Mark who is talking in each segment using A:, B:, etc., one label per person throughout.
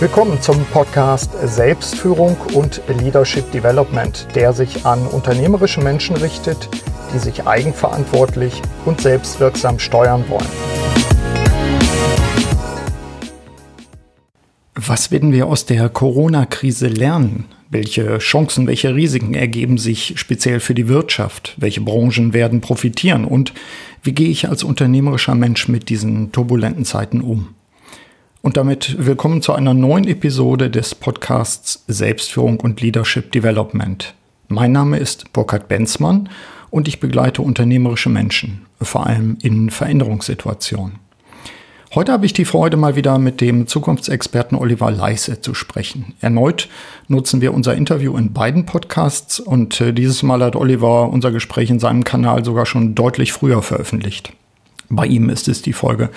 A: Willkommen zum Podcast Selbstführung und Leadership Development, der sich an unternehmerische Menschen richtet, die sich eigenverantwortlich und selbstwirksam steuern wollen. Was werden wir aus der Corona-Krise lernen? Welche Chancen, welche Risiken ergeben sich speziell für die Wirtschaft? Welche Branchen werden profitieren? Und wie gehe ich als unternehmerischer Mensch mit diesen turbulenten Zeiten um? Und damit willkommen zu einer neuen Episode des Podcasts Selbstführung und Leadership Development. Mein Name ist Burkhard Benzmann und ich begleite unternehmerische Menschen, vor allem in Veränderungssituationen. Heute habe ich die Freude, mal wieder mit dem Zukunftsexperten Oliver Leisse zu sprechen. Erneut nutzen wir unser Interview in beiden Podcasts und äh, dieses Mal hat Oliver unser Gespräch in seinem Kanal sogar schon deutlich früher veröffentlicht. Bei ihm ist es die Folge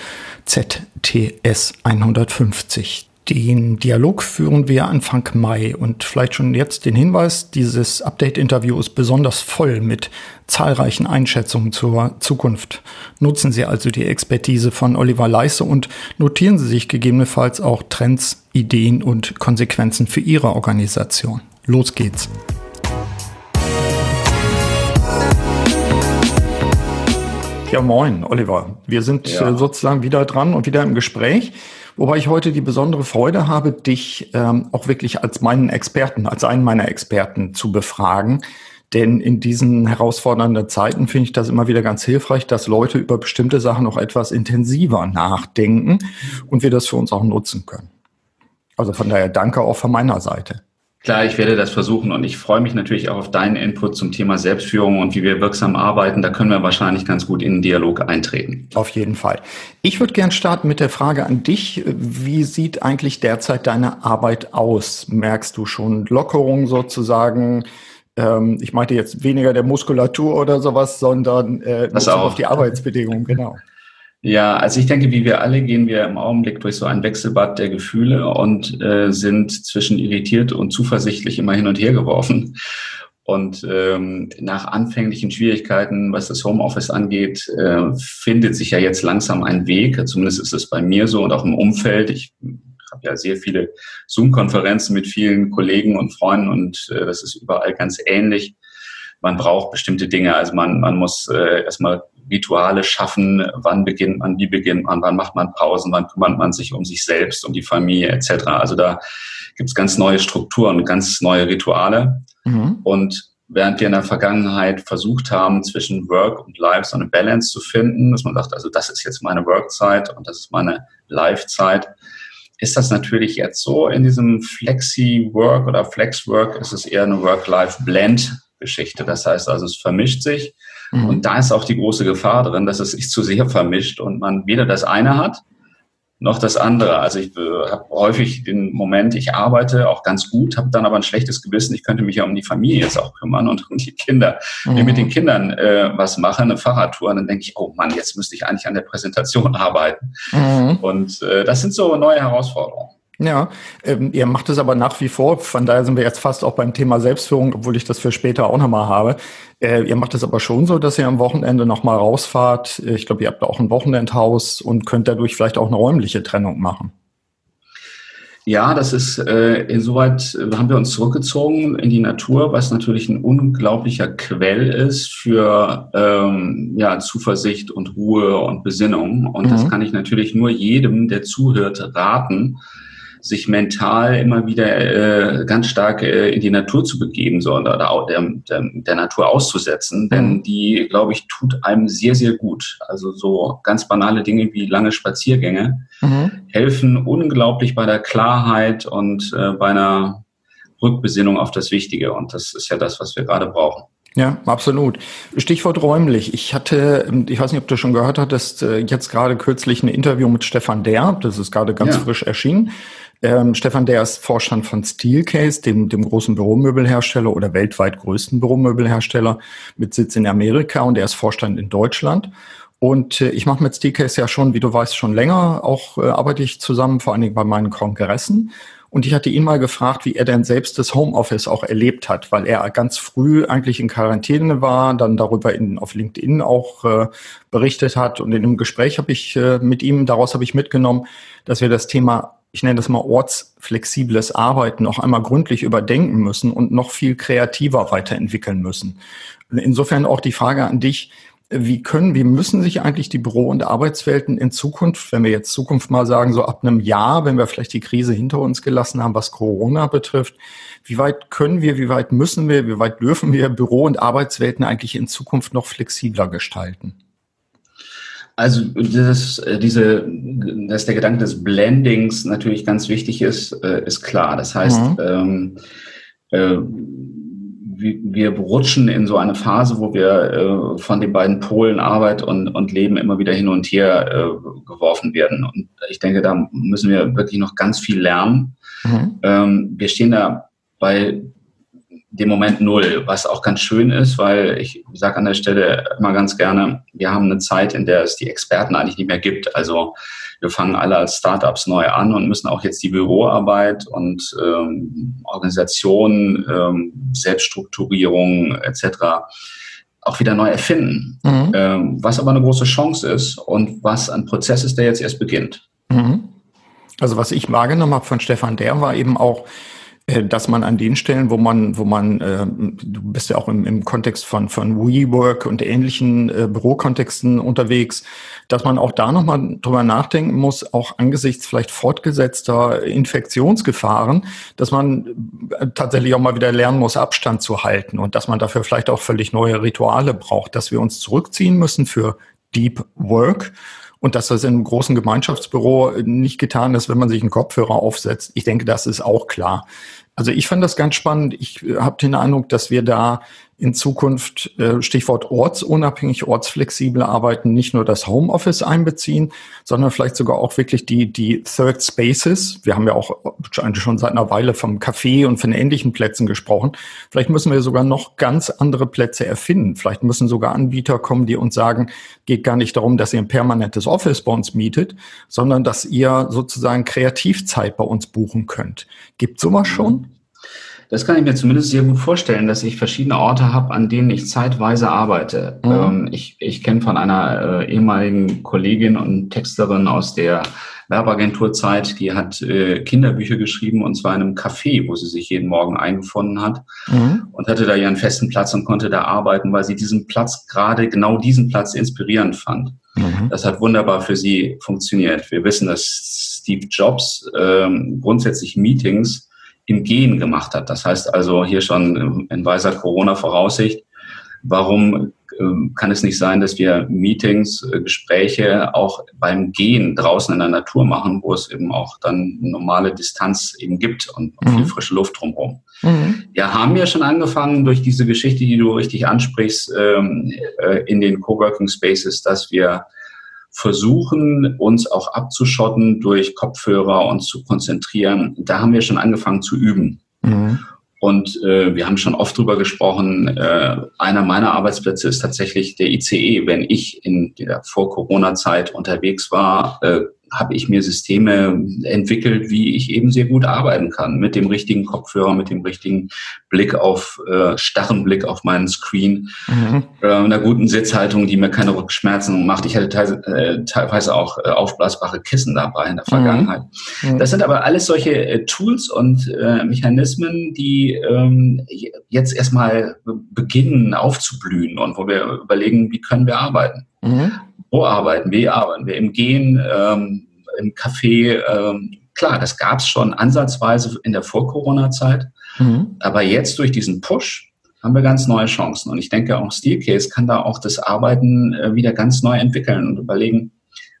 A: ZTS 150. Den Dialog führen wir Anfang Mai und vielleicht schon jetzt den Hinweis, dieses Update-Interview ist besonders voll mit zahlreichen Einschätzungen zur Zukunft. Nutzen Sie also die Expertise von Oliver Leisse und notieren Sie sich gegebenenfalls auch Trends, Ideen und Konsequenzen für Ihre Organisation. Los geht's! Ja, moin, Oliver. Wir sind ja. Äh, sozusagen wieder dran und wieder im Gespräch, wobei ich heute die besondere Freude habe, dich ähm, auch wirklich als meinen Experten, als einen meiner Experten zu befragen. Denn in diesen herausfordernden Zeiten finde ich das immer wieder ganz hilfreich, dass Leute über bestimmte Sachen noch etwas intensiver nachdenken und wir das für uns auch nutzen können. Also von daher danke auch von meiner Seite.
B: Klar, ich werde das versuchen und ich freue mich natürlich auch auf deinen Input zum Thema Selbstführung und wie wir wirksam arbeiten. Da können wir wahrscheinlich ganz gut in den Dialog eintreten.
A: Auf jeden Fall. Ich würde gern starten mit der Frage an dich. Wie sieht eigentlich derzeit deine Arbeit aus? Merkst du schon Lockerung sozusagen? Ähm, ich meinte jetzt weniger der Muskulatur oder sowas, sondern äh, auf die Arbeitsbedingungen, genau.
B: Ja, also ich denke, wie wir alle gehen wir im Augenblick durch so ein Wechselbad der Gefühle und äh, sind zwischen irritiert und zuversichtlich immer hin und her geworfen. Und ähm, nach anfänglichen Schwierigkeiten, was das Homeoffice angeht, äh, findet sich ja jetzt langsam ein Weg. Zumindest ist es bei mir so und auch im Umfeld. Ich habe ja sehr viele Zoom-Konferenzen mit vielen Kollegen und Freunden und äh, das ist überall ganz ähnlich. Man braucht bestimmte Dinge. Also man, man muss äh, erstmal Rituale schaffen, wann beginnt man, wie beginnt man, wann macht man Pausen, wann kümmert man sich um sich selbst, um die Familie etc. Also da gibt es ganz neue Strukturen, ganz neue Rituale. Mhm. Und während wir in der Vergangenheit versucht haben, zwischen Work und Life so eine Balance zu finden, dass man sagt, also das ist jetzt meine Workzeit und das ist meine Life-Zeit, ist das natürlich jetzt so. In diesem Flexi-Work oder Flex-Work ist es eher eine Work-Life-Blend-Geschichte. Das heißt also, es vermischt sich Mhm. Und da ist auch die große Gefahr drin, dass es sich zu sehr vermischt und man weder das eine hat, noch das andere. Also ich äh, habe häufig den Moment, ich arbeite auch ganz gut, habe dann aber ein schlechtes Gewissen, ich könnte mich ja um die Familie jetzt auch kümmern und um die Kinder. Mhm. Wenn mit den Kindern äh, was mache, eine Fahrradtour, dann denke ich, oh Mann, jetzt müsste ich eigentlich an der Präsentation arbeiten. Mhm. Und äh, das sind so neue Herausforderungen.
A: Ja, ähm, ihr macht es aber nach wie vor, von daher sind wir jetzt fast auch beim Thema Selbstführung, obwohl ich das für später auch nochmal habe. Äh, ihr macht es aber schon so, dass ihr am Wochenende nochmal rausfahrt. Ich glaube, ihr habt auch ein Wochenendhaus und könnt dadurch vielleicht auch eine räumliche Trennung machen.
B: Ja, das ist äh, insoweit äh, haben wir uns zurückgezogen in die Natur, was natürlich ein unglaublicher Quell ist für ähm, ja, Zuversicht und Ruhe und Besinnung. Und mhm. das kann ich natürlich nur jedem, der zuhört, raten, sich mental immer wieder äh, ganz stark äh, in die Natur zu begeben, so, oder auch der, der, der Natur auszusetzen, denn mhm. die, glaube ich, tut einem sehr, sehr gut. Also so ganz banale Dinge wie lange Spaziergänge mhm. helfen unglaublich bei der Klarheit und äh, bei einer Rückbesinnung auf das Wichtige. Und das ist ja das, was wir gerade brauchen.
A: Ja, absolut. Stichwort räumlich. Ich hatte, ich weiß nicht, ob du schon gehört hattest, äh, jetzt gerade kürzlich ein Interview mit Stefan Der. Das ist gerade ganz ja. frisch erschienen. Ähm, Stefan, der ist Vorstand von Steelcase, dem, dem großen Büromöbelhersteller oder weltweit größten Büromöbelhersteller mit Sitz in Amerika und er ist Vorstand in Deutschland. Und äh, ich mache mit Steelcase ja schon, wie du weißt, schon länger, auch äh, arbeite ich zusammen, vor allen Dingen bei meinen Kongressen. Und ich hatte ihn mal gefragt, wie er denn selbst das Homeoffice auch erlebt hat, weil er ganz früh eigentlich in Quarantäne war, dann darüber in, auf LinkedIn auch äh, berichtet hat. Und in einem Gespräch habe ich äh, mit ihm, daraus habe ich mitgenommen, dass wir das Thema ich nenne das mal ortsflexibles Arbeiten noch einmal gründlich überdenken müssen und noch viel kreativer weiterentwickeln müssen. Insofern auch die Frage an dich, wie können, wie müssen sich eigentlich die Büro- und Arbeitswelten in Zukunft, wenn wir jetzt Zukunft mal sagen, so ab einem Jahr, wenn wir vielleicht die Krise hinter uns gelassen haben, was Corona betrifft, wie weit können wir, wie weit müssen wir, wie weit dürfen wir Büro- und Arbeitswelten eigentlich in Zukunft noch flexibler gestalten?
B: Also das, äh, diese, dass der Gedanke des Blendings natürlich ganz wichtig ist, äh, ist klar. Das heißt, mhm. ähm, äh, wir rutschen in so eine Phase, wo wir äh, von den beiden Polen Arbeit und, und Leben immer wieder hin und her äh, geworfen werden. Und ich denke, da müssen wir wirklich noch ganz viel lernen. Mhm. Ähm, wir stehen da bei dem Moment null, was auch ganz schön ist, weil ich sage an der Stelle immer ganz gerne, wir haben eine Zeit, in der es die Experten eigentlich nicht mehr gibt. Also wir fangen alle als Startups neu an und müssen auch jetzt die Büroarbeit und ähm, Organisation, ähm, Selbststrukturierung etc. auch wieder neu erfinden. Mhm. Ähm, was aber eine große Chance ist und was ein Prozess ist, der jetzt erst beginnt. Mhm.
A: Also was ich wahrgenommen habe von Stefan Der war eben auch, dass man an den Stellen, wo man, wo man, äh, du bist ja auch im, im Kontext von, von WeWork und ähnlichen äh, Bürokontexten unterwegs, dass man auch da nochmal drüber nachdenken muss, auch angesichts vielleicht fortgesetzter Infektionsgefahren, dass man äh, tatsächlich auch mal wieder lernen muss, Abstand zu halten und dass man dafür vielleicht auch völlig neue Rituale braucht, dass wir uns zurückziehen müssen für Deep Work und dass das in einem großen Gemeinschaftsbüro nicht getan ist, wenn man sich einen Kopfhörer aufsetzt. Ich denke, das ist auch klar. Also ich fand das ganz spannend. Ich äh, habe den Eindruck, dass wir da in Zukunft, äh, Stichwort ortsunabhängig, ortsflexible Arbeiten, nicht nur das Homeoffice einbeziehen, sondern vielleicht sogar auch wirklich die, die Third Spaces. Wir haben ja auch schon seit einer Weile vom Café und von ähnlichen Plätzen gesprochen. Vielleicht müssen wir sogar noch ganz andere Plätze erfinden. Vielleicht müssen sogar Anbieter kommen, die uns sagen, geht gar nicht darum, dass ihr ein permanentes Office bei uns mietet, sondern dass ihr sozusagen Kreativzeit bei uns buchen könnt. Gibt sowas schon?
B: Das kann ich mir zumindest sehr gut vorstellen, dass ich verschiedene Orte habe, an denen ich zeitweise arbeite. Mhm. Ähm, ich ich kenne von einer äh, ehemaligen Kollegin und Texterin aus der Werbeagenturzeit, die hat äh, Kinderbücher geschrieben und zwar in einem Café, wo sie sich jeden Morgen eingefunden hat mhm. und hatte da ihren festen Platz und konnte da arbeiten, weil sie diesen Platz gerade genau diesen Platz inspirierend fand. Mhm. Das hat wunderbar für sie funktioniert. Wir wissen, dass Steve Jobs ähm, grundsätzlich Meetings im Gehen gemacht hat. Das heißt also hier schon in weiser Corona-Voraussicht, warum ähm, kann es nicht sein, dass wir Meetings, äh, Gespräche auch beim Gehen draußen in der Natur machen, wo es eben auch dann normale Distanz eben gibt und mhm. viel frische Luft drumherum. Mhm. Wir haben ja schon angefangen durch diese Geschichte, die du richtig ansprichst, ähm, äh, in den Coworking Spaces, dass wir versuchen, uns auch abzuschotten durch Kopfhörer und zu konzentrieren. Da haben wir schon angefangen zu üben. Mhm. Und äh, wir haben schon oft drüber gesprochen. Äh, einer meiner Arbeitsplätze ist tatsächlich der ICE. Wenn ich in der Vor-Corona-Zeit unterwegs war, äh, habe ich mir Systeme entwickelt, wie ich eben sehr gut arbeiten kann. Mit dem richtigen Kopfhörer, mit dem richtigen Blick auf, äh, starren Blick auf meinen Screen, mhm. äh, einer guten Sitzhaltung, die mir keine Rückschmerzen macht. Ich hatte teilweise, äh, teilweise auch äh, aufblasbare Kissen dabei in der Vergangenheit. Mhm. Das sind aber alles solche äh, Tools und äh, Mechanismen, die ähm, jetzt erstmal beginnen aufzublühen und wo wir überlegen, wie können wir arbeiten. Mhm. Wo arbeiten wir? Arbeiten wir im Gehen, ähm, im Café? Ähm, klar, das gab es schon ansatzweise in der Vor-Corona-Zeit. Mhm. Aber jetzt durch diesen Push haben wir ganz neue Chancen. Und ich denke, auch Steelcase kann da auch das Arbeiten äh, wieder ganz neu entwickeln und überlegen,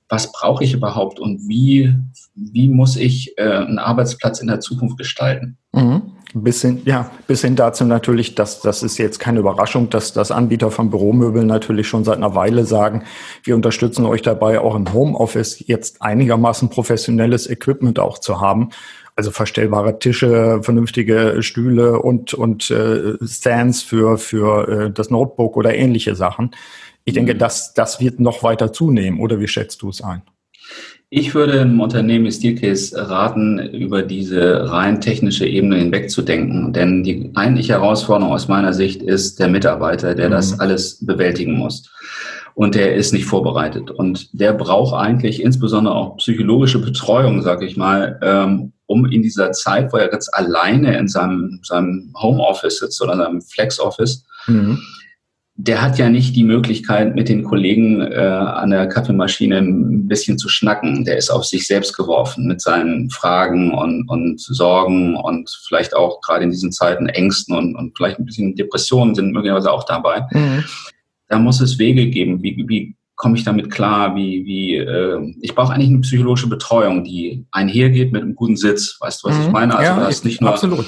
B: was brauche ich überhaupt und wie, wie muss ich äh, einen Arbeitsplatz in der Zukunft gestalten?
A: Mhm. Bis hin, ja, bis hin dazu natürlich, dass das ist jetzt keine Überraschung, dass das Anbieter von Büromöbeln natürlich schon seit einer Weile sagen, wir unterstützen euch dabei, auch im Homeoffice jetzt einigermaßen professionelles Equipment auch zu haben. Also verstellbare Tische, vernünftige Stühle und, und äh, Stands für, für äh, das Notebook oder ähnliche Sachen. Ich denke, mhm. das, das wird noch weiter zunehmen. Oder wie schätzt du es ein?
B: Ich würde einem Unternehmen wie Steelcase raten, über diese rein technische Ebene hinwegzudenken. Denn die eigentliche Herausforderung aus meiner Sicht ist der Mitarbeiter, der mhm. das alles bewältigen muss. und der ist nicht vorbereitet. Und der braucht eigentlich insbesondere auch psychologische Betreuung, sag ich mal, ähm, um in dieser Zeit, wo er jetzt alleine in seinem, seinem Homeoffice sitzt oder seinem Flex-Office, mhm. Der hat ja nicht die Möglichkeit, mit den Kollegen äh, an der Kaffeemaschine ein bisschen zu schnacken. Der ist auf sich selbst geworfen mit seinen Fragen und, und Sorgen und vielleicht auch gerade in diesen Zeiten Ängsten und, und vielleicht ein bisschen Depressionen sind möglicherweise auch dabei. Mhm da muss es Wege geben. Wie, wie komme ich damit klar? Wie, wie, äh, ich brauche eigentlich eine psychologische Betreuung, die einhergeht mit einem guten Sitz. Weißt du, was mhm. ich meine?
A: Also ja, da ist nicht nur, absolut.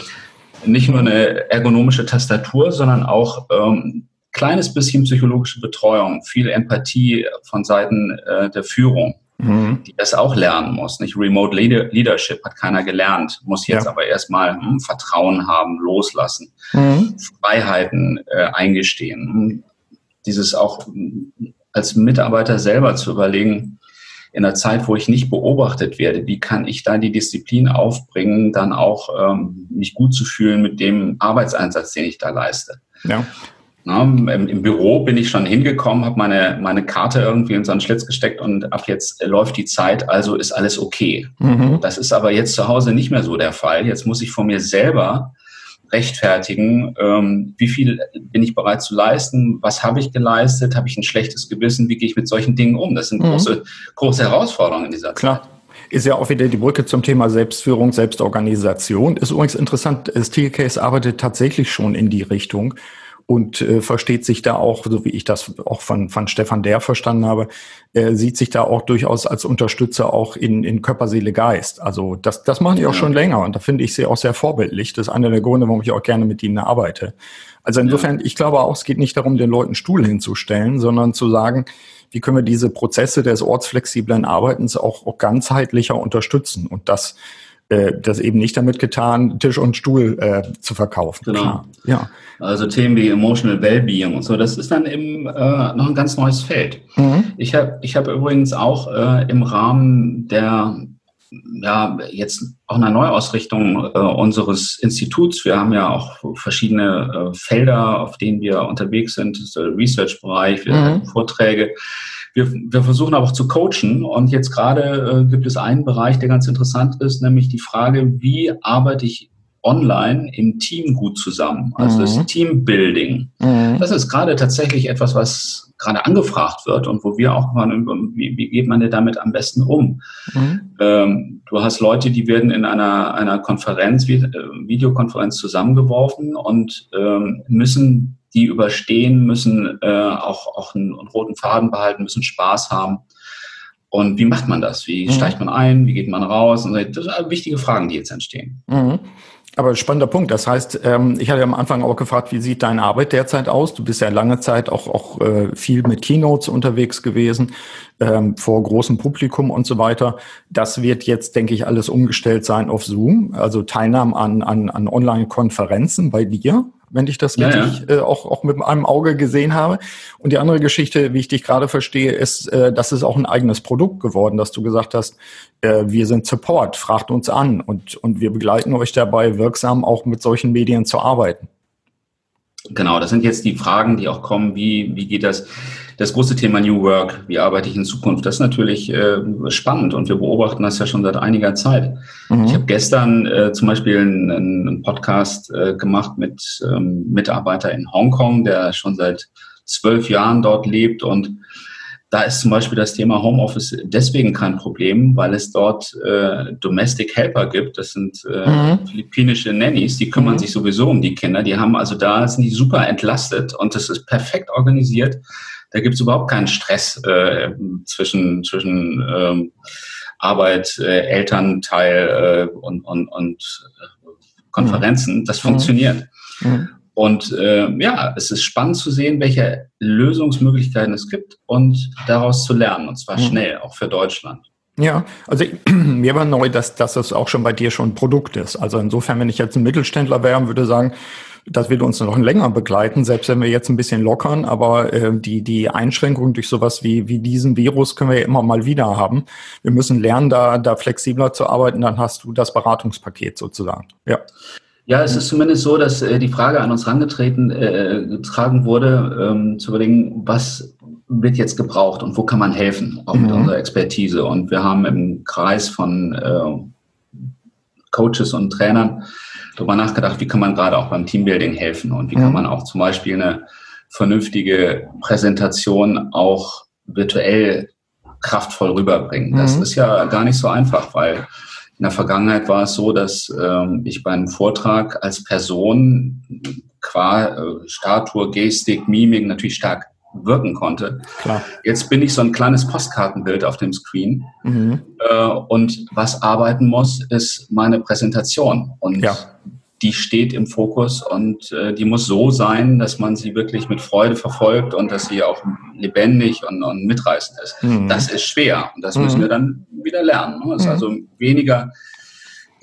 B: nicht nur eine ergonomische Tastatur, sondern auch ähm, kleines bisschen psychologische Betreuung, viel Empathie von Seiten äh, der Führung, mhm. die das auch lernen muss. Nicht Remote Leadership hat keiner gelernt, muss jetzt ja. aber erstmal hm, Vertrauen haben, loslassen, mhm. Freiheiten äh, eingestehen, dieses auch als Mitarbeiter selber zu überlegen, in einer Zeit, wo ich nicht beobachtet werde, wie kann ich da die Disziplin aufbringen, dann auch ähm, mich gut zu fühlen mit dem Arbeitseinsatz, den ich da leiste. Ja. Na, im, im, Büro bin ich schon hingekommen, habe meine, meine Karte irgendwie in so einen Schlitz gesteckt und ab jetzt läuft die Zeit, also ist alles okay. Mhm. Das ist aber jetzt zu Hause nicht mehr so der Fall. Jetzt muss ich von mir selber rechtfertigen, ähm, wie viel bin ich bereit zu leisten, was habe ich geleistet, habe ich ein schlechtes Gewissen, wie gehe ich mit solchen Dingen um. Das sind mhm. große, große Herausforderungen in dieser
A: Klar. Zeit. Ist ja auch wieder die Brücke zum Thema Selbstführung, Selbstorganisation. Ist übrigens interessant, Steelcase arbeitet tatsächlich schon in die Richtung und äh, versteht sich da auch, so wie ich das auch von, von Stefan Der verstanden habe, äh, sieht sich da auch durchaus als Unterstützer auch in, in Körper, Seele, Geist. Also das, das machen die auch ja. schon länger und da finde ich sie auch sehr vorbildlich. Das ist einer der Gründe, warum ich auch gerne mit ihnen arbeite. Also insofern, ja. ich glaube auch, es geht nicht darum, den Leuten Stuhl hinzustellen, sondern zu sagen, wie können wir diese Prozesse des ortsflexiblen Arbeitens auch, auch ganzheitlicher unterstützen. Und das äh, das eben nicht damit getan, Tisch und Stuhl äh, zu verkaufen.
B: Genau. Klar. Ja. Also Themen wie Emotional Wellbeing und so, das ist dann eben äh, noch ein ganz neues Feld. Mhm. Ich habe ich hab übrigens auch äh, im Rahmen der ja, jetzt auch einer Neuausrichtung äh, unseres Instituts. Wir haben ja auch verschiedene äh, Felder, auf denen wir unterwegs sind, Research-Bereich, mhm. Vorträge. Wir, wir versuchen aber auch zu coachen und jetzt gerade äh, gibt es einen Bereich, der ganz interessant ist, nämlich die Frage, wie arbeite ich online im Team gut zusammen? Also mhm. das Teambuilding. Mhm. Das ist gerade tatsächlich etwas, was gerade angefragt wird und wo wir auch mal, wie, wie geht man denn damit am besten um? Mhm. Ähm, du hast Leute, die werden in einer, einer Konferenz, Videokonferenz zusammengeworfen und ähm, müssen die überstehen, müssen äh, auch, auch einen, einen, roten Faden behalten, müssen Spaß haben. Und wie macht man das? Wie mhm. steigt man ein? Wie geht man raus? Und das sind wichtige Fragen, die jetzt entstehen.
A: Mhm. Aber spannender Punkt. Das heißt, ähm, ich hatte am Anfang auch gefragt, wie sieht deine Arbeit derzeit aus? Du bist ja lange Zeit auch, auch äh, viel mit Keynotes unterwegs gewesen, ähm, vor großem Publikum und so weiter. Das wird jetzt, denke ich, alles umgestellt sein auf Zoom, also Teilnahme an, an, an Online-Konferenzen bei dir wenn ich das richtig ja. Äh, auch, auch mit einem Auge gesehen habe. Und die andere Geschichte, wie ich dich gerade verstehe, ist, äh, das ist auch ein eigenes Produkt geworden, dass du gesagt hast, äh, wir sind Support, fragt uns an und, und wir begleiten euch dabei, wirksam auch mit solchen Medien zu arbeiten.
B: Genau, das sind jetzt die Fragen, die auch kommen, wie, wie geht das? das große Thema New Work, wie arbeite ich in Zukunft, das ist natürlich äh, spannend und wir beobachten das ja schon seit einiger Zeit. Mhm. Ich habe gestern äh, zum Beispiel einen, einen Podcast äh, gemacht mit ähm, Mitarbeiter in Hongkong, der schon seit zwölf Jahren dort lebt und da ist zum Beispiel das Thema Homeoffice deswegen kein Problem, weil es dort äh, Domestic Helper gibt. Das sind äh, mhm. philippinische Nannies, die kümmern mhm. sich sowieso um die Kinder. Die haben also da sind die super entlastet und das ist perfekt organisiert. Da gibt es überhaupt keinen Stress äh, zwischen, zwischen ähm, Arbeit, äh, Elternteil äh, und, und, und äh, Konferenzen. Das mhm. funktioniert. Mhm. Und äh, ja, es ist spannend zu sehen, welche Lösungsmöglichkeiten es gibt und daraus zu lernen, und zwar mhm. schnell, auch für Deutschland.
A: Ja, also mir war neu, dass, dass das auch schon bei dir schon ein Produkt ist. Also insofern, wenn ich jetzt ein Mittelständler wäre und würde sagen, das wird uns noch länger begleiten, selbst wenn wir jetzt ein bisschen lockern. Aber äh, die, die Einschränkungen durch sowas wie, wie diesen Virus können wir ja immer mal wieder haben. Wir müssen lernen, da, da flexibler zu arbeiten. Dann hast du das Beratungspaket sozusagen.
B: Ja. Ja, es ist zumindest so, dass äh, die Frage an uns herangetreten äh, getragen wurde, ähm, zu überlegen, was wird jetzt gebraucht und wo kann man helfen, auch mit mhm. unserer Expertise. Und wir haben im Kreis von äh, Coaches und Trainern darüber nachgedacht, wie kann man gerade auch beim Teambuilding helfen und wie mhm. kann man auch zum Beispiel eine vernünftige Präsentation auch virtuell kraftvoll rüberbringen. Mhm. Das ist ja gar nicht so einfach, weil in der Vergangenheit war es so, dass ähm, ich bei einem Vortrag als Person qua äh, Statur, Gestik, Mimik natürlich stark wirken konnte. Klar. Jetzt bin ich so ein kleines Postkartenbild auf dem Screen. Mhm. Äh, und was arbeiten muss, ist meine Präsentation. Und ja. Die steht im Fokus und äh, die muss so sein, dass man sie wirklich mit Freude verfolgt und dass sie auch lebendig und, und mitreißend ist. Mhm. Das ist schwer und das mhm. müssen wir dann wieder lernen. Ne? Das ist mhm. also weniger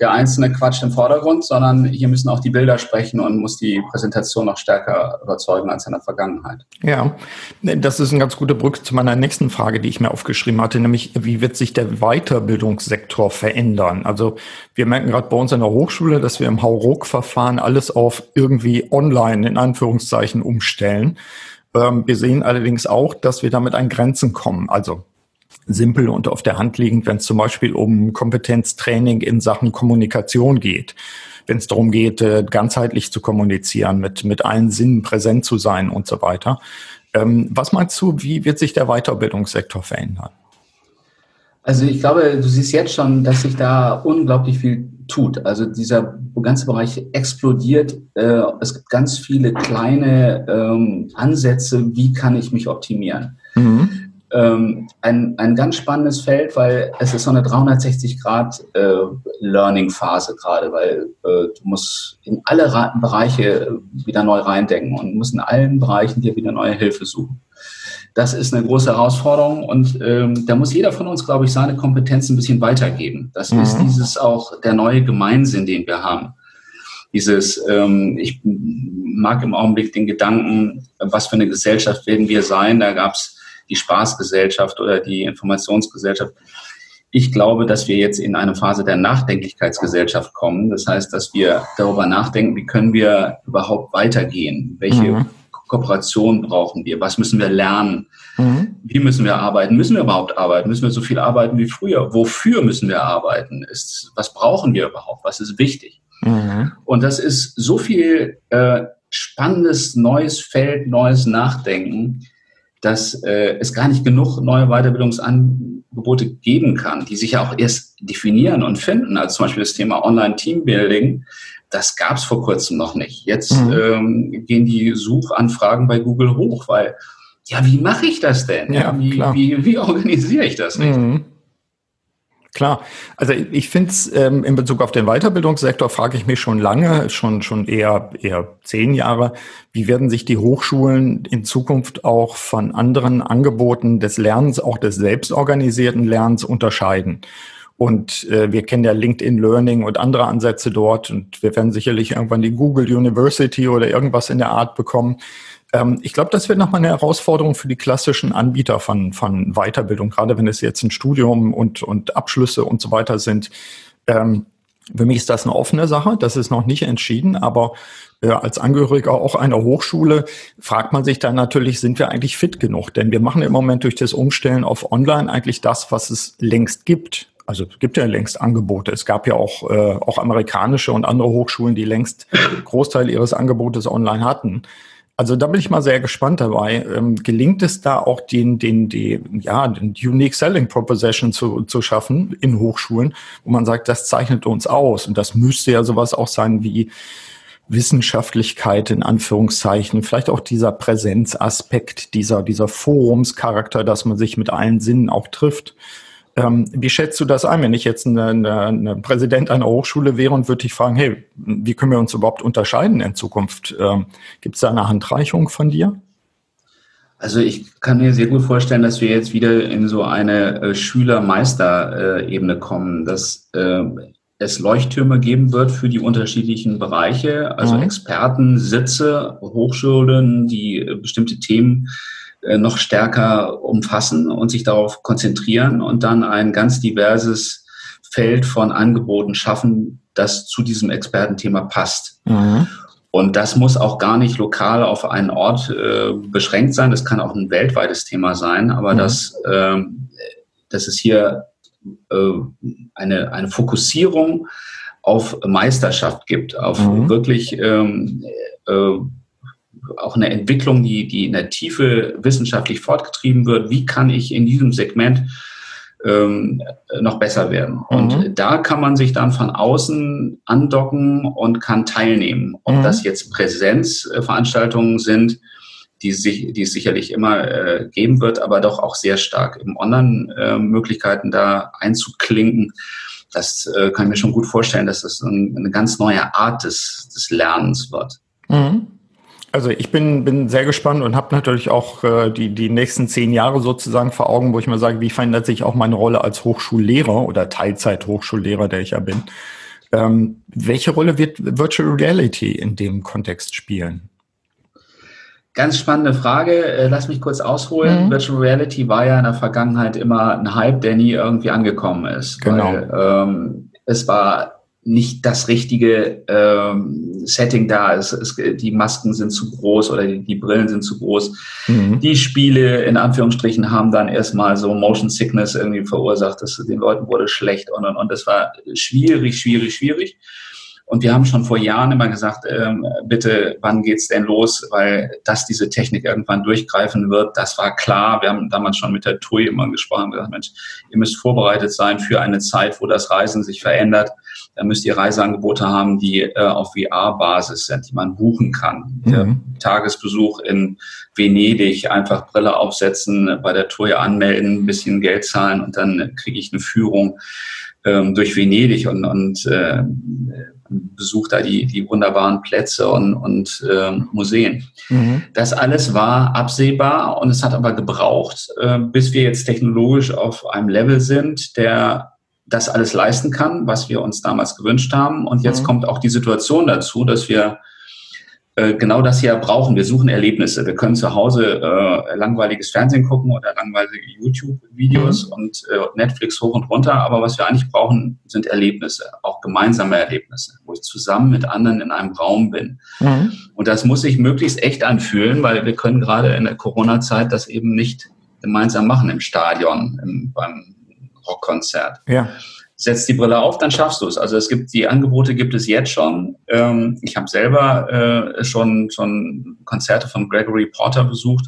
B: der einzelne Quatsch im Vordergrund, sondern hier müssen auch die Bilder sprechen und muss die Präsentation noch stärker überzeugen als in der Vergangenheit.
A: Ja, das ist eine ganz gute Brücke zu meiner nächsten Frage, die ich mir aufgeschrieben hatte, nämlich wie wird sich der Weiterbildungssektor verändern? Also wir merken gerade bei uns in der Hochschule, dass wir im Hauruck-Verfahren alles auf irgendwie online in Anführungszeichen umstellen. Ähm, wir sehen allerdings auch, dass wir damit an Grenzen kommen. Also simpel und auf der Hand liegend, wenn es zum Beispiel um Kompetenztraining in Sachen Kommunikation geht, wenn es darum geht, äh, ganzheitlich zu kommunizieren, mit, mit allen Sinnen präsent zu sein und so weiter. Ähm, was meinst du, wie wird sich der Weiterbildungssektor verändern?
B: Also ich glaube, du siehst jetzt schon, dass sich da unglaublich viel tut. Also dieser ganze Bereich explodiert. Äh, es gibt ganz viele kleine ähm, Ansätze, wie kann ich mich optimieren. Mhm ähm, ein, ein ganz spannendes Feld, weil es ist so eine 360-Grad-Learning-Phase äh, gerade, weil äh, du musst in alle Bereiche wieder neu reindenken und musst in allen Bereichen dir wieder neue Hilfe suchen. Das ist eine große Herausforderung und ähm, da muss jeder von uns, glaube ich, seine Kompetenz ein bisschen weitergeben. Das mhm. ist dieses auch der neue Gemeinsinn, den wir haben dieses, ähm, ich mag im Augenblick den Gedanken, was für eine Gesellschaft werden wir sein. Da gab es die Spaßgesellschaft oder die Informationsgesellschaft. Ich glaube, dass wir jetzt in eine Phase der Nachdenklichkeitsgesellschaft kommen. Das heißt, dass wir darüber nachdenken, wie können wir überhaupt weitergehen? Welche mhm. Kooperation brauchen wir? Was müssen wir lernen? Mhm. Wie müssen wir arbeiten? Müssen wir überhaupt arbeiten? Müssen wir so viel arbeiten wie früher? Wofür müssen wir arbeiten? Ist, was brauchen wir überhaupt? Was ist wichtig? Mhm. Und das ist so viel äh, spannendes neues Feld, neues Nachdenken, dass äh, es gar nicht genug neue Weiterbildungsangebote geben kann, die sich ja auch erst definieren und finden. Also zum Beispiel das Thema Online-Teambuilding, das gab es vor kurzem noch nicht. Jetzt mhm. ähm, gehen die Suchanfragen bei Google hoch, weil, ja, wie mache ich das denn? Ja, wie, wie, wie, organisiere ich das nicht? Mhm.
A: Klar, also ich finde es ähm, in Bezug auf den Weiterbildungssektor frage ich mich schon lange, schon schon eher eher zehn Jahre, wie werden sich die Hochschulen in Zukunft auch von anderen Angeboten des Lernens, auch des selbstorganisierten Lernens unterscheiden? Und äh, wir kennen ja LinkedIn Learning und andere Ansätze dort und wir werden sicherlich irgendwann die Google University oder irgendwas in der Art bekommen. Ähm, ich glaube, das wird nochmal eine Herausforderung für die klassischen Anbieter von, von Weiterbildung, gerade wenn es jetzt ein Studium und, und Abschlüsse und so weiter sind. Ähm, für mich ist das eine offene Sache, das ist noch nicht entschieden, aber äh, als Angehöriger auch einer Hochschule fragt man sich dann natürlich, sind wir eigentlich fit genug? Denn wir machen im Moment durch das Umstellen auf Online eigentlich das, was es längst gibt. Also es gibt ja längst Angebote. Es gab ja auch, äh, auch amerikanische und andere Hochschulen, die längst Großteil ihres Angebotes online hatten. Also da bin ich mal sehr gespannt dabei. Ähm, gelingt es da auch den, den, den, ja, den Unique Selling Proposition zu, zu schaffen in Hochschulen, wo man sagt, das zeichnet uns aus. Und das müsste ja sowas auch sein wie Wissenschaftlichkeit in Anführungszeichen, vielleicht auch dieser Präsenzaspekt, dieser, dieser Forumscharakter, dass man sich mit allen Sinnen auch trifft. Ähm, wie schätzt du das ein, wenn ich jetzt eine, eine, eine Präsident einer Hochschule wäre und würde dich fragen, hey, wie können wir uns überhaupt unterscheiden in Zukunft? Ähm, Gibt es da eine Handreichung von dir?
B: Also ich kann mir sehr gut vorstellen, dass wir jetzt wieder in so eine äh, Schüler-Meister-Ebene kommen, dass äh, es Leuchttürme geben wird für die unterschiedlichen Bereiche, also mhm. Experten, Sitze, Hochschulen, die äh, bestimmte Themen noch stärker umfassen und sich darauf konzentrieren und dann ein ganz diverses Feld von Angeboten schaffen, das zu diesem Expertenthema passt. Mhm. Und das muss auch gar nicht lokal auf einen Ort äh, beschränkt sein. Das kann auch ein weltweites Thema sein. Aber mhm. dass, äh, dass es hier äh, eine, eine Fokussierung auf Meisterschaft gibt, auf mhm. wirklich ähm, äh, auch eine Entwicklung, die, die in der Tiefe wissenschaftlich fortgetrieben wird. Wie kann ich in diesem Segment ähm, noch besser werden? Mhm. Und da kann man sich dann von außen andocken und kann teilnehmen. Ob mhm. das jetzt Präsenzveranstaltungen sind, die, sich, die es sicherlich immer äh, geben wird, aber doch auch sehr stark im Online-Möglichkeiten äh, da einzuklinken. Das äh, kann ich mir schon gut vorstellen, dass das ein, eine ganz neue Art des, des Lernens wird. Mhm.
A: Also ich bin, bin sehr gespannt und habe natürlich auch äh, die, die nächsten zehn Jahre sozusagen vor Augen, wo ich mal sage, wie verändert sich auch meine Rolle als Hochschullehrer oder Teilzeit-Hochschullehrer, der ich ja bin. Ähm, welche Rolle wird Virtual Reality in dem Kontext spielen?
B: Ganz spannende Frage. Äh, lass mich kurz ausholen. Mhm. Virtual Reality war ja in der Vergangenheit immer ein Hype, der nie irgendwie angekommen ist.
A: Genau.
B: Weil, ähm, es war nicht das richtige ähm, Setting da. Es, es, die Masken sind zu groß oder die, die Brillen sind zu groß. Mhm. Die Spiele in Anführungsstrichen haben dann erstmal so Motion Sickness irgendwie verursacht. dass den Leuten wurde schlecht und und und. Das war schwierig, schwierig, schwierig. Und wir haben schon vor Jahren immer gesagt, ähm, bitte, wann geht's denn los? Weil dass diese Technik irgendwann durchgreifen wird, das war klar. Wir haben damals schon mit der TUI immer gesprochen, gesagt, Mensch, ihr müsst vorbereitet sein für eine Zeit, wo das Reisen sich verändert. Da müsst ihr Reiseangebote haben, die äh, auf VR-Basis sind, die man buchen kann. Mhm. Tagesbesuch in Venedig, einfach Brille aufsetzen, bei der TUI anmelden, ein bisschen Geld zahlen und dann kriege ich eine Führung ähm, durch Venedig und, und äh, besucht da die, die wunderbaren Plätze und, und äh, Museen. Mhm. Das alles war absehbar und es hat aber gebraucht, äh, bis wir jetzt technologisch auf einem Level sind, der das alles leisten kann, was wir uns damals gewünscht haben. Und jetzt mhm. kommt auch die Situation dazu, dass wir äh, genau das hier brauchen. Wir suchen Erlebnisse. Wir können zu Hause äh, langweiliges Fernsehen gucken oder langweilige YouTube-Videos mhm. und äh, Netflix hoch und runter. Aber was wir eigentlich brauchen, sind Erlebnisse, auch gemeinsame Erlebnisse, wo ich zusammen mit anderen in einem Raum bin. Mhm. Und das muss sich möglichst echt anfühlen, weil wir können gerade in der Corona-Zeit das eben nicht gemeinsam machen im Stadion, im, beim Rockkonzert.
A: Ja
B: setz die Brille auf, dann schaffst du es. Also es gibt die Angebote gibt es jetzt schon. Ähm, ich habe selber äh, schon schon Konzerte von Gregory Porter besucht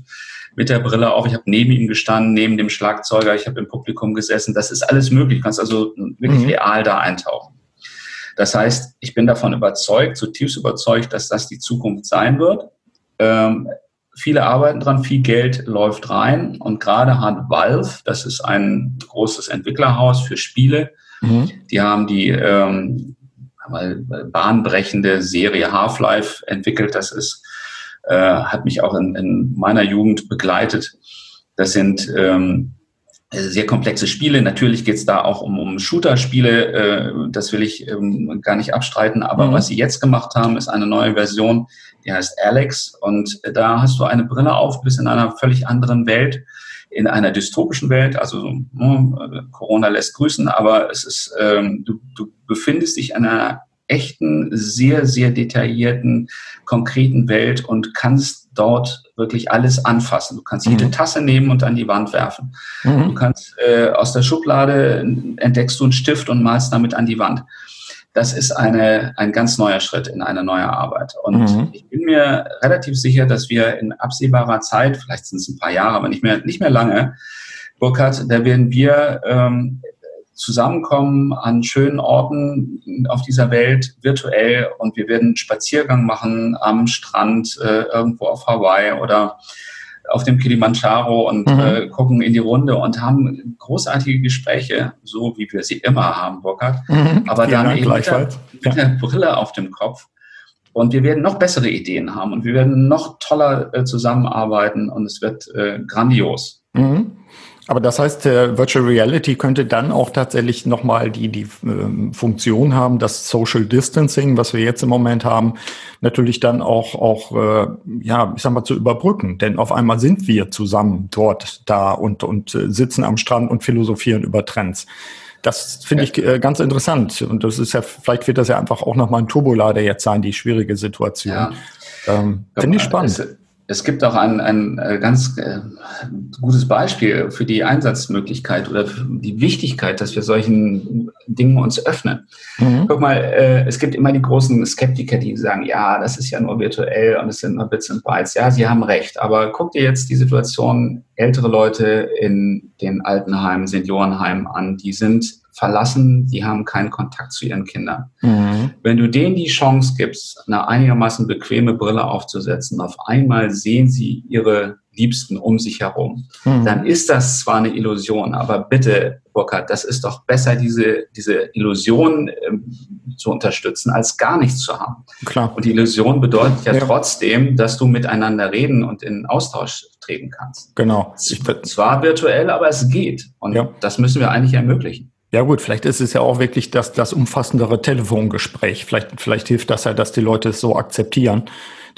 B: mit der Brille auf. Ich habe neben ihm gestanden, neben dem Schlagzeuger. Ich habe im Publikum gesessen. Das ist alles möglich. Du kannst also wirklich mhm. real da eintauchen. Das heißt, ich bin davon überzeugt, zutiefst überzeugt, dass das die Zukunft sein wird. Ähm, viele arbeiten dran, viel Geld läuft rein und gerade hat Valve, das ist ein großes Entwicklerhaus für Spiele, Mhm. Die haben die ähm, bahnbrechende Serie Half-Life entwickelt. Das ist, äh, hat mich auch in, in meiner Jugend begleitet. Das sind ähm, sehr komplexe Spiele. Natürlich geht es da auch um, um Shooter-Spiele. Äh, das will ich ähm, gar nicht abstreiten. Aber mhm. was sie jetzt gemacht haben, ist eine neue Version, die heißt Alex. Und da hast du eine Brille auf, bist in einer völlig anderen Welt in einer dystopischen Welt, also ne, Corona lässt grüßen, aber es ist, ähm, du, du befindest dich in einer echten, sehr, sehr detaillierten, konkreten Welt und kannst dort wirklich alles anfassen. Du kannst jede mhm. Tasse nehmen und an die Wand werfen. Mhm. Du kannst äh, aus der Schublade entdeckst du einen Stift und malst damit an die Wand das ist eine, ein ganz neuer Schritt in eine neue Arbeit. Und mhm. ich bin mir relativ sicher, dass wir in absehbarer Zeit, vielleicht sind es ein paar Jahre, aber nicht mehr, nicht mehr lange, Burkhard, da werden wir ähm, zusammenkommen an schönen Orten auf dieser Welt virtuell und wir werden Spaziergang machen am Strand äh, irgendwo auf Hawaii oder auf dem Kilimanjaro und mhm. äh, gucken in die Runde und haben großartige Gespräche, so wie wir sie immer haben, Burkhard. Mhm. Aber dann Dank, eben mit der, mit der Brille auf dem Kopf. Und wir werden noch bessere Ideen haben und wir werden noch toller äh, zusammenarbeiten und es wird äh, grandios.
A: Mhm. Aber das heißt, äh, Virtual Reality könnte dann auch tatsächlich nochmal die, die äh, Funktion haben, das Social Distancing, was wir jetzt im Moment haben, natürlich dann auch, auch äh, ja, ich sag mal, zu überbrücken. Denn auf einmal sind wir zusammen dort, da und, und äh, sitzen am Strand und philosophieren über Trends. das finde ich äh, ganz interessant. Und das ist ja, vielleicht wird das ja einfach auch nochmal ein Turbolader jetzt sein, die schwierige Situation. Ja. Ähm, finde ich spannend.
B: Es, gibt auch ein, ein äh, ganz äh, gutes Beispiel für die Einsatzmöglichkeit oder die Wichtigkeit, dass wir solchen Dingen uns öffnen. Mhm. Guck mal, äh, es gibt immer die großen Skeptiker, die sagen, ja, das ist ja nur virtuell und es sind nur Bits und Bytes. Ja, sie haben recht. Aber guck dir jetzt die Situation ältere Leute in den Altenheimen, Seniorenheimen an. Die sind verlassen, die haben keinen Kontakt zu ihren Kindern. Mhm. Wenn du denen die Chance gibst, eine einigermaßen bequeme Brille aufzusetzen, auf einmal sehen sie ihre Liebsten um sich herum, mhm. dann ist das zwar eine Illusion, aber bitte, Burkhard, das ist doch besser, diese, diese Illusion ähm, zu unterstützen, als gar nichts zu haben. Klar. Und die Illusion bedeutet ja, ja, trotzdem, dass du miteinander reden und in Austausch treten kannst.
A: Genau.
B: Ich, zwar virtuell, aber es geht. Und ja. das müssen wir eigentlich ermöglichen.
A: Ja gut, vielleicht ist es ja auch wirklich das, das umfassendere Telefongespräch. Vielleicht, vielleicht hilft das ja, dass die Leute es so akzeptieren.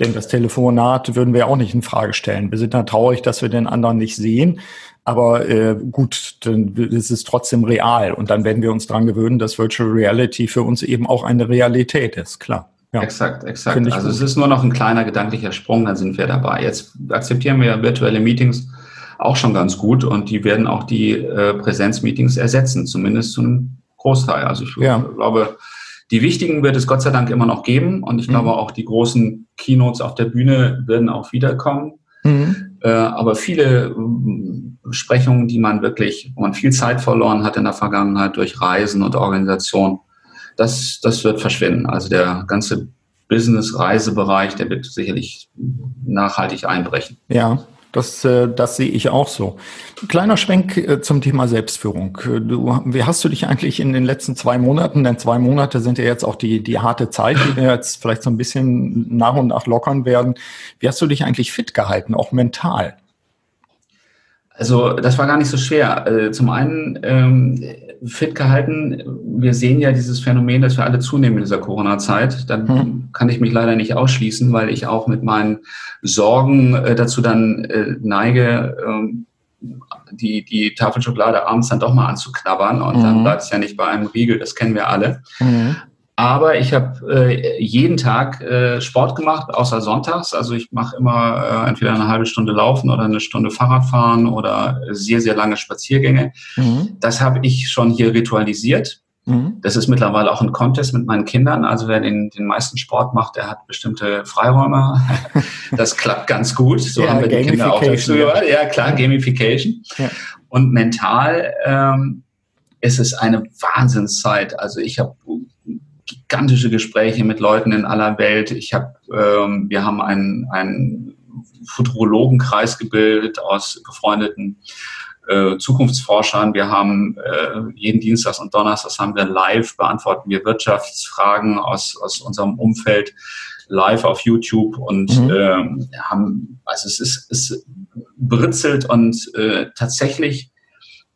A: Denn das Telefonat würden wir auch nicht in Frage stellen. Wir sind dann traurig, dass wir den anderen nicht sehen. Aber äh, gut, dann ist es trotzdem real. Und dann werden wir uns dran gewöhnen, dass Virtual Reality für uns eben auch eine Realität ist, klar.
B: Ja. Exakt, exakt. Also gut. es ist nur noch ein kleiner gedanklicher Sprung, dann sind wir dabei. Jetzt akzeptieren wir virtuelle Meetings auch schon ganz gut und die werden auch die äh, Präsenzmeetings ersetzen, zumindest zu einem Großteil. Also ich ja. glaube, die wichtigen wird es Gott sei Dank immer noch geben und ich mhm. glaube auch die großen Keynotes auf der Bühne werden auch wiederkommen. Mhm. Äh, aber viele äh, Besprechungen, die man wirklich, wo man viel Zeit verloren hat in der Vergangenheit durch Reisen und Organisation, das, das wird verschwinden. Also der ganze Business-Reisebereich, der wird sicherlich nachhaltig einbrechen.
A: Ja, das, äh, das sehe ich auch so. Kleiner Schwenk äh, zum Thema Selbstführung. Du, wie hast du dich eigentlich in den letzten zwei Monaten, denn zwei Monate sind ja jetzt auch die, die harte Zeit, die wir jetzt vielleicht so ein bisschen nach und nach lockern werden. Wie hast du dich eigentlich fit gehalten, auch mental?
B: Also das war gar nicht so schwer. Äh, zum einen ähm, fit gehalten. Wir sehen ja dieses Phänomen, dass wir alle zunehmen in dieser Corona-Zeit. Dann hm. kann ich mich leider nicht ausschließen, weil ich auch mit meinen Sorgen äh, dazu dann äh, neige, ähm, die, die Tafel Schokolade abends dann doch mal anzuknabbern und mhm. dann bleibt es ja nicht bei einem Riegel, das kennen wir alle. Mhm. Aber ich habe äh, jeden Tag äh, Sport gemacht, außer sonntags. Also ich mache immer äh, entweder eine halbe Stunde Laufen oder eine Stunde Fahrradfahren oder sehr, sehr lange Spaziergänge. Mhm. Das habe ich schon hier ritualisiert. Mhm. Das ist mittlerweile auch ein Contest mit meinen Kindern. Also wer den, den meisten Sport macht, der hat bestimmte Freiräume. das klappt ganz gut. So ja, haben wir die Kinder auch dazu ja. ja, klar, Gamification. Ja. Und mental ähm, ist es eine Wahnsinnszeit. Also ich habe gigantische Gespräche mit Leuten in aller Welt. Ich habe, ähm, wir haben einen, einen Futurologenkreis gebildet aus befreundeten äh, Zukunftsforschern. Wir haben äh, jeden Dienstag und Donnerstag haben wir live, beantworten wir Wirtschaftsfragen aus, aus unserem Umfeld live auf YouTube und mhm. ähm, haben, also es ist, es britzelt und äh, tatsächlich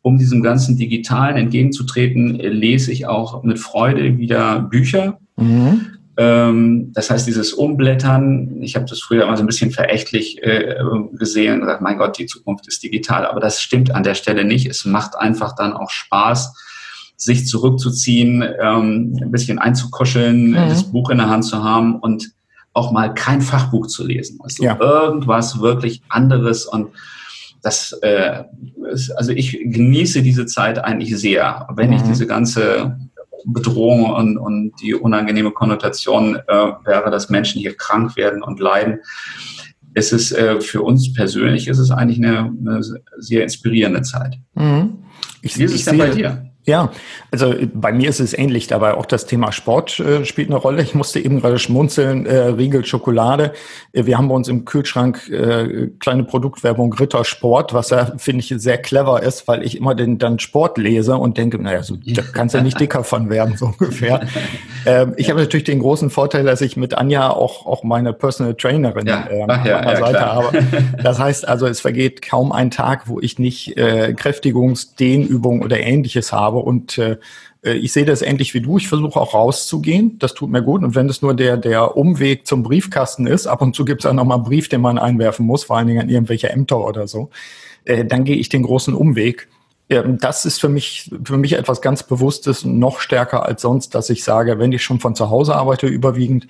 B: um diesem ganzen Digitalen entgegenzutreten, lese ich auch mit Freude wieder Bücher. Mhm. Ähm, das heißt, dieses Umblättern, ich habe das früher immer so ein bisschen verächtlich äh, gesehen und gesagt, mein Gott, die Zukunft ist digital. Aber das stimmt an der Stelle nicht. Es macht einfach dann auch Spaß, sich zurückzuziehen, ähm, ein bisschen einzukuscheln, mhm. das Buch in der Hand zu haben und auch mal kein Fachbuch zu lesen. Also ja. irgendwas wirklich anderes und das, äh, ist, also ich genieße diese Zeit eigentlich sehr. Wenn mhm. ich diese ganze Bedrohung und, und die unangenehme Konnotation äh, wäre, dass Menschen hier krank werden und leiden, ist es äh, für uns persönlich ist es eigentlich eine, eine sehr inspirierende Zeit. Mhm.
A: Ich, Wie ist es denn bei dir? Ja, also äh, bei mir ist es ähnlich, dabei auch das Thema Sport äh, spielt eine Rolle. Ich musste eben gerade schmunzeln, äh, Riegel Schokolade. Äh, wir haben bei uns im Kühlschrank äh, kleine Produktwerbung Ritter Sport, was ja, finde ich, sehr clever ist, weil ich immer den dann Sport lese und denke, naja, so, da kannst du ja nicht dicker von werden, so ungefähr. ähm, ich habe natürlich den großen Vorteil, dass ich mit Anja auch, auch meine Personal Trainerin ja. äh, an ja, meiner Seite klar. habe. Das heißt also, es vergeht kaum ein Tag, wo ich nicht äh, Kräftigungs-, Dehnübungen oder ähnliches habe und äh, äh, ich sehe das ähnlich wie du. Ich versuche auch rauszugehen. Das tut mir gut. Und wenn es nur der, der Umweg zum Briefkasten ist, ab und zu gibt es auch nochmal einen Brief, den man einwerfen muss, vor allen Dingen an irgendwelche Ämter oder so, äh, dann gehe ich den großen Umweg. das ist für mich, für mich etwas ganz Bewusstes, noch stärker als sonst, dass ich sage, wenn ich schon von zu Hause arbeite, überwiegend,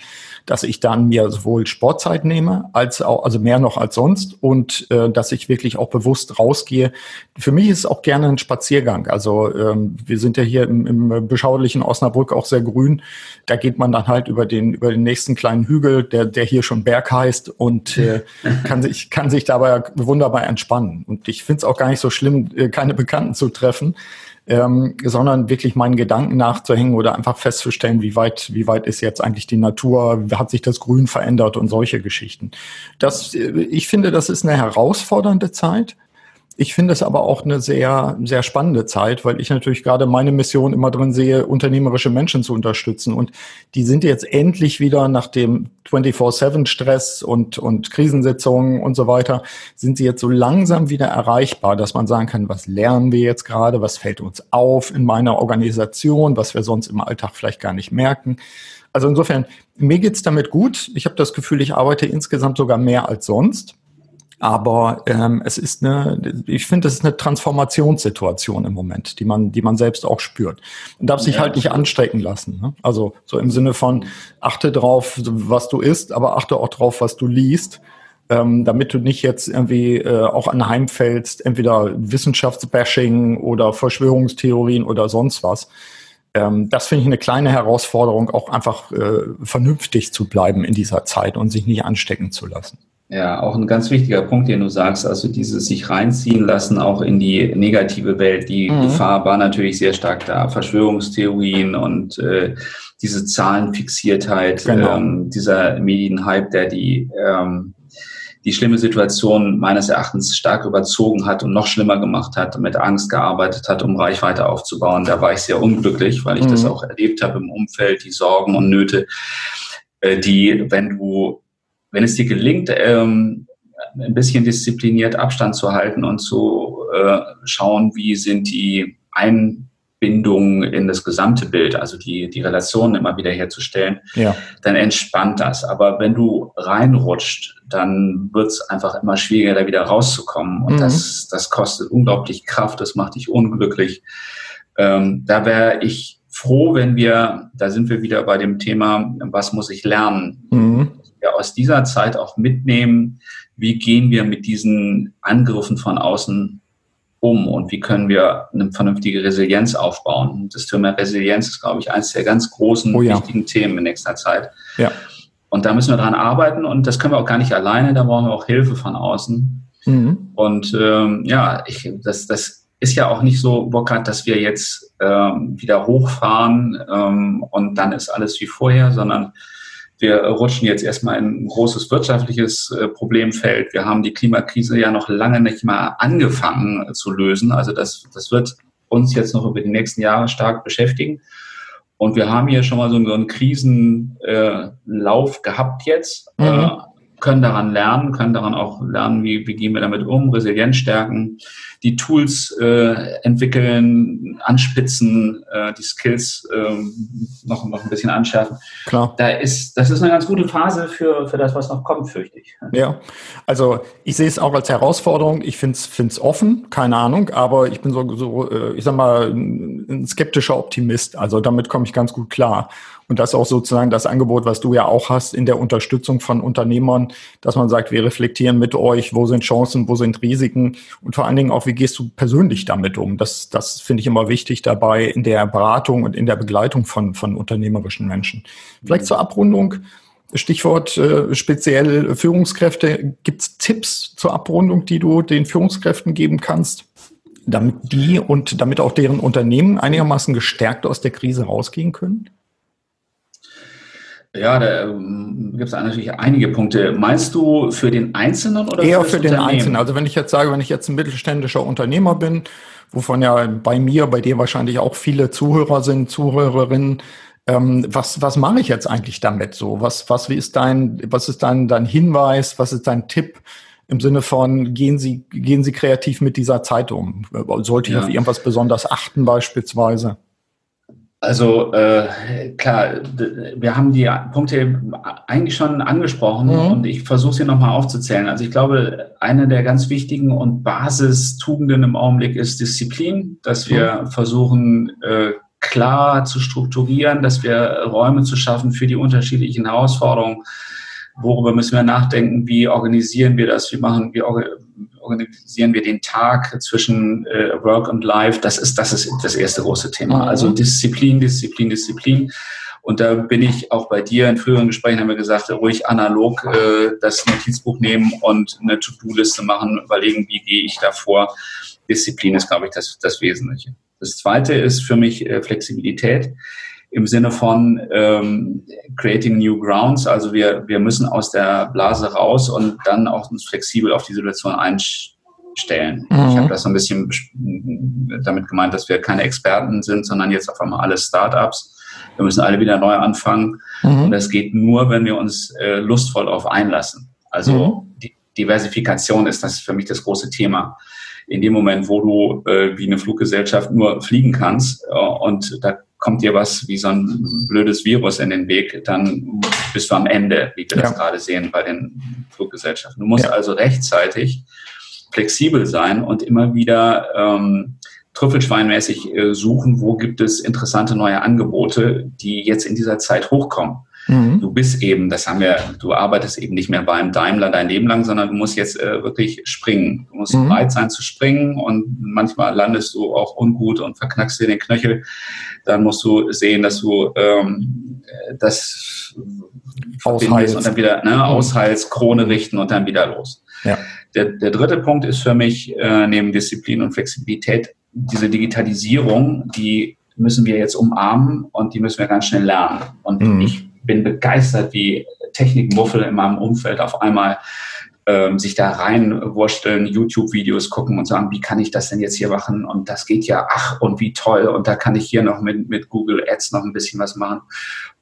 A: dass ich dann mir sowohl Sportzeit nehme, als auch, also mehr noch als sonst und äh, dass ich wirklich auch bewusst rausgehe. Für mich ist es auch gerne ein Spaziergang. Also ähm, wir sind ja hier im, im beschaulichen Osnabrück auch sehr grün. Da geht man dann halt über den, über den nächsten kleinen Hügel, der, der hier schon Berg heißt und äh, kann sich, kann sich dabei wunderbar entspannen. Und ich finde es auch gar nicht so schlimm, äh, keine Bekannten zu treffen, ähm, sondern wirklich meinen Gedanken nachzuhängen oder einfach festzustellen, wie weit, wie weit ist jetzt eigentlich die Natur, hat sich das Grün verändert und solche Geschichten. Das, äh, ich finde, das ist eine herausfordernde Zeit. Ich finde es aber auch eine sehr, sehr spannende Zeit, weil ich natürlich gerade meine Mission immer drin sehe, unternehmerische Menschen zu unterstützen. Und die sind jetzt endlich wieder nach dem 24-7-Stress und, und Krisensitzungen und so weiter, sind sie jetzt so langsam wieder erreichbar, dass man sagen kann, was lernen wir jetzt gerade, was fällt uns auf in meiner Organisation, was wir sonst im Alltag vielleicht gar nicht merken. Also insofern, mir geht's damit gut. Ich habe das Gefühl, ich arbeite insgesamt sogar mehr als sonst. Aber ähm, es ist eine, ich finde, es ist eine Transformationssituation im Moment, die man, die man selbst auch spürt. Man darf sich ja, halt nicht anstecken lassen. Ne? Also so im Sinne von achte drauf, was du isst, aber achte auch drauf, was du liest. Ähm, damit du nicht jetzt irgendwie äh, auch anheimfällst, entweder Wissenschaftsbashing oder Verschwörungstheorien oder sonst was. Ähm, das finde ich eine kleine Herausforderung, auch einfach äh, vernünftig zu bleiben in dieser Zeit und sich nicht anstecken zu lassen.
B: Ja, auch ein ganz wichtiger Punkt, den du sagst, also dieses sich reinziehen lassen, auch in die negative Welt. Die mhm. Gefahr war natürlich sehr stark da. Verschwörungstheorien und äh, diese Zahlenfixiertheit, genau. ähm, dieser Medienhype, der die, ähm, die schlimme Situation meines Erachtens stark überzogen hat und noch schlimmer gemacht hat, mit Angst gearbeitet hat, um Reichweite aufzubauen. Da war ich sehr unglücklich, weil ich mhm. das auch erlebt habe im Umfeld, die Sorgen und Nöte, äh, die, wenn du wenn es dir gelingt, ähm, ein bisschen diszipliniert Abstand zu halten und zu äh, schauen, wie sind die Einbindungen in das gesamte Bild, also die, die Relationen immer wieder herzustellen, ja. dann entspannt das. Aber wenn du reinrutscht, dann wird es einfach immer schwieriger, da wieder rauszukommen. Und mhm. das, das kostet unglaublich Kraft, das macht dich unglücklich. Ähm, da wäre ich froh, wenn wir, da sind wir wieder bei dem Thema, was muss ich lernen? Mhm wir aus dieser Zeit auch mitnehmen, wie gehen wir mit diesen Angriffen von außen um und wie können wir eine vernünftige Resilienz aufbauen. Das Thema Resilienz ist, glaube ich, eines der ganz großen, oh ja. wichtigen Themen in nächster Zeit. Ja. Und da müssen wir dran arbeiten und das können wir auch gar nicht alleine, da brauchen wir auch Hilfe von außen. Mhm. Und ähm, ja, ich, das, das ist ja auch nicht so, Burkhard, dass wir jetzt ähm, wieder hochfahren ähm, und dann ist alles wie vorher, sondern wir rutschen jetzt erstmal in ein großes wirtschaftliches äh, Problemfeld. Wir haben die Klimakrise ja noch lange nicht mal angefangen äh, zu lösen. Also das, das wird uns jetzt noch über die nächsten Jahre stark beschäftigen. Und wir haben hier schon mal so einen Krisenlauf gehabt jetzt, mhm. Können daran lernen, können daran auch lernen, wie, wie gehen wir damit um, Resilienz stärken die Tools äh, entwickeln, anspitzen, äh, die Skills äh, noch, noch ein bisschen anschärfen. Klar. Da ist, das ist eine ganz gute Phase für, für das, was noch kommt, fürchte ich.
A: Ja, also ich sehe es auch als Herausforderung. Ich finde es offen, keine Ahnung, aber ich bin so, so äh, ich sag mal, ein skeptischer Optimist. Also damit komme ich ganz gut klar. Und das ist auch sozusagen das Angebot, was du ja auch hast in der Unterstützung von Unternehmern, dass man sagt, wir reflektieren mit euch, wo sind Chancen, wo sind Risiken und vor allen Dingen auch, wie gehst du persönlich damit um? Das, das finde ich immer wichtig dabei in der Beratung und in der Begleitung von, von unternehmerischen Menschen. Vielleicht mhm. zur Abrundung. Stichwort äh, speziell Führungskräfte. Gibt es Tipps zur Abrundung, die du den Führungskräften geben kannst, damit die und damit auch deren Unternehmen einigermaßen gestärkt aus der Krise rausgehen können?
B: Ja, da ähm, gibt es natürlich einige Punkte. Meinst du für den Einzelnen oder
A: eher für, für den Einzelnen? Also wenn ich jetzt sage, wenn ich jetzt ein mittelständischer Unternehmer bin, wovon ja bei mir, bei dir wahrscheinlich auch viele Zuhörer sind, Zuhörerinnen, ähm, was was mache ich jetzt eigentlich damit? So, was was wie ist dein was ist dein dein Hinweis? Was ist dein Tipp? Im Sinne von, gehen Sie, gehen Sie kreativ mit dieser Zeit um? Sollte ich ja. auf irgendwas besonders achten beispielsweise?
B: Also äh, klar, wir haben die Punkte eigentlich schon angesprochen mhm. und ich versuche sie nochmal aufzuzählen. Also ich glaube, eine der ganz wichtigen und Basistugenden im Augenblick ist Disziplin, dass wir mhm. versuchen, äh, klar zu strukturieren, dass wir Räume zu schaffen für die unterschiedlichen Herausforderungen. Worüber müssen wir nachdenken? Wie organisieren wir das? Wie machen wir organisieren wir den Tag zwischen äh, Work und Life? Das ist das ist das erste große Thema. Mhm. Also Disziplin, Disziplin, Disziplin. Und da bin ich auch bei dir in früheren Gesprächen haben wir gesagt, ruhig analog äh, das Notizbuch nehmen und eine To-Do-Liste machen, überlegen, wie gehe ich da vor. Disziplin ist, glaube ich, das, das Wesentliche. Das zweite ist für mich äh, Flexibilität im Sinne von ähm, creating new grounds. Also wir, wir müssen aus der Blase raus und dann auch uns flexibel auf die Situation einstellen. Mhm. Ich habe das so ein bisschen damit gemeint, dass wir keine Experten sind, sondern jetzt auf einmal alle Startups. Wir müssen alle wieder neu anfangen. Mhm. Und das geht nur, wenn wir uns äh, lustvoll darauf einlassen. Also mhm. die Diversifikation ist das für mich das große Thema in dem Moment, wo du äh, wie eine Fluggesellschaft nur fliegen kannst äh, und da kommt dir was wie so ein blödes Virus in den Weg, dann bist du am Ende, wie wir ja. das gerade sehen bei den Fluggesellschaften. Du musst ja. also rechtzeitig flexibel sein und immer wieder ähm, trüffelschweinmäßig äh, suchen, wo gibt es interessante neue Angebote, die jetzt in dieser Zeit hochkommen. Mhm. Du bist eben, das haben wir, du arbeitest eben nicht mehr beim Daimler dein Leben lang, sondern du musst jetzt äh, wirklich springen. Du musst mhm. bereit sein zu springen und manchmal landest du auch ungut und verknackst dir den Knöchel. Dann musst du sehen, dass du ähm, das
A: ausheilst
B: und dann wieder ne, mhm. ausheilst, Krone richten und dann wieder los. Ja. Der, der dritte Punkt ist für mich äh, neben Disziplin und Flexibilität diese Digitalisierung, die müssen wir jetzt umarmen und die müssen wir ganz schnell lernen. Und mhm. ich bin begeistert, wie Technikmuffel in meinem Umfeld auf einmal ähm, sich da reinwursteln, YouTube-Videos gucken und sagen, wie kann ich das denn jetzt hier machen? Und das geht ja, ach, und wie toll. Und da kann ich hier noch mit, mit Google Ads noch ein bisschen was machen.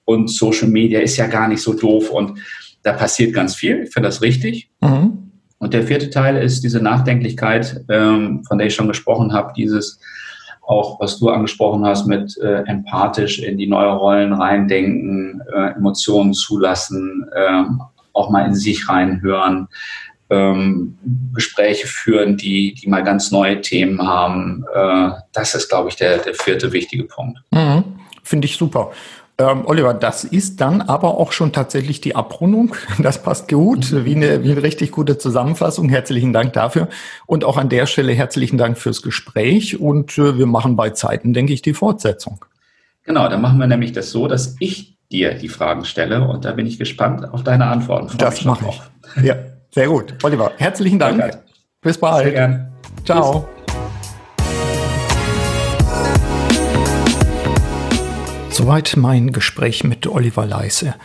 B: Und Social Media ist ja gar nicht so doof. Und da passiert ganz viel. Ich finde das richtig. Mhm. Und der vierte Teil ist diese Nachdenklichkeit, ähm, von der ich schon gesprochen habe, dieses auch was du angesprochen hast mit äh, empathisch in die neue Rollen reindenken, äh, Emotionen zulassen, äh, auch mal in sich reinhören, ähm, Gespräche führen, die, die mal ganz neue Themen haben. Äh, das ist, glaube ich, der, der vierte wichtige Punkt.
A: Mhm. Finde ich super. Ähm, Oliver, das ist dann aber auch schon tatsächlich die Abrundung. Das passt gut, wie eine, wie eine richtig gute Zusammenfassung. Herzlichen Dank dafür. Und auch an der Stelle herzlichen Dank fürs Gespräch. Und äh, wir machen bei Zeiten, denke ich, die Fortsetzung.
B: Genau, dann machen wir nämlich das so, dass ich dir die Fragen stelle und da bin ich gespannt auf deine Antworten.
A: Das mache ich. Ja, sehr gut. Oliver, herzlichen Dank. Bis bald. Sehr gern. Ciao. Tschüss. Soweit mein Gespräch mit Oliver Leise.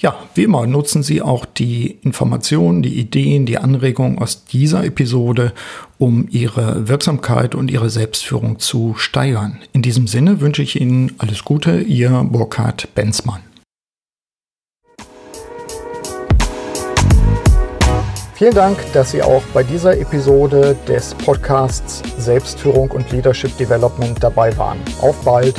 A: Ja, wie immer nutzen Sie auch die Informationen, die Ideen, die Anregungen aus dieser Episode, um Ihre Wirksamkeit und Ihre Selbstführung zu steigern. In diesem Sinne wünsche ich Ihnen alles Gute, Ihr Burkhard Benzmann. Vielen Dank, dass Sie auch bei dieser Episode des Podcasts Selbstführung und Leadership Development dabei waren. Auf bald!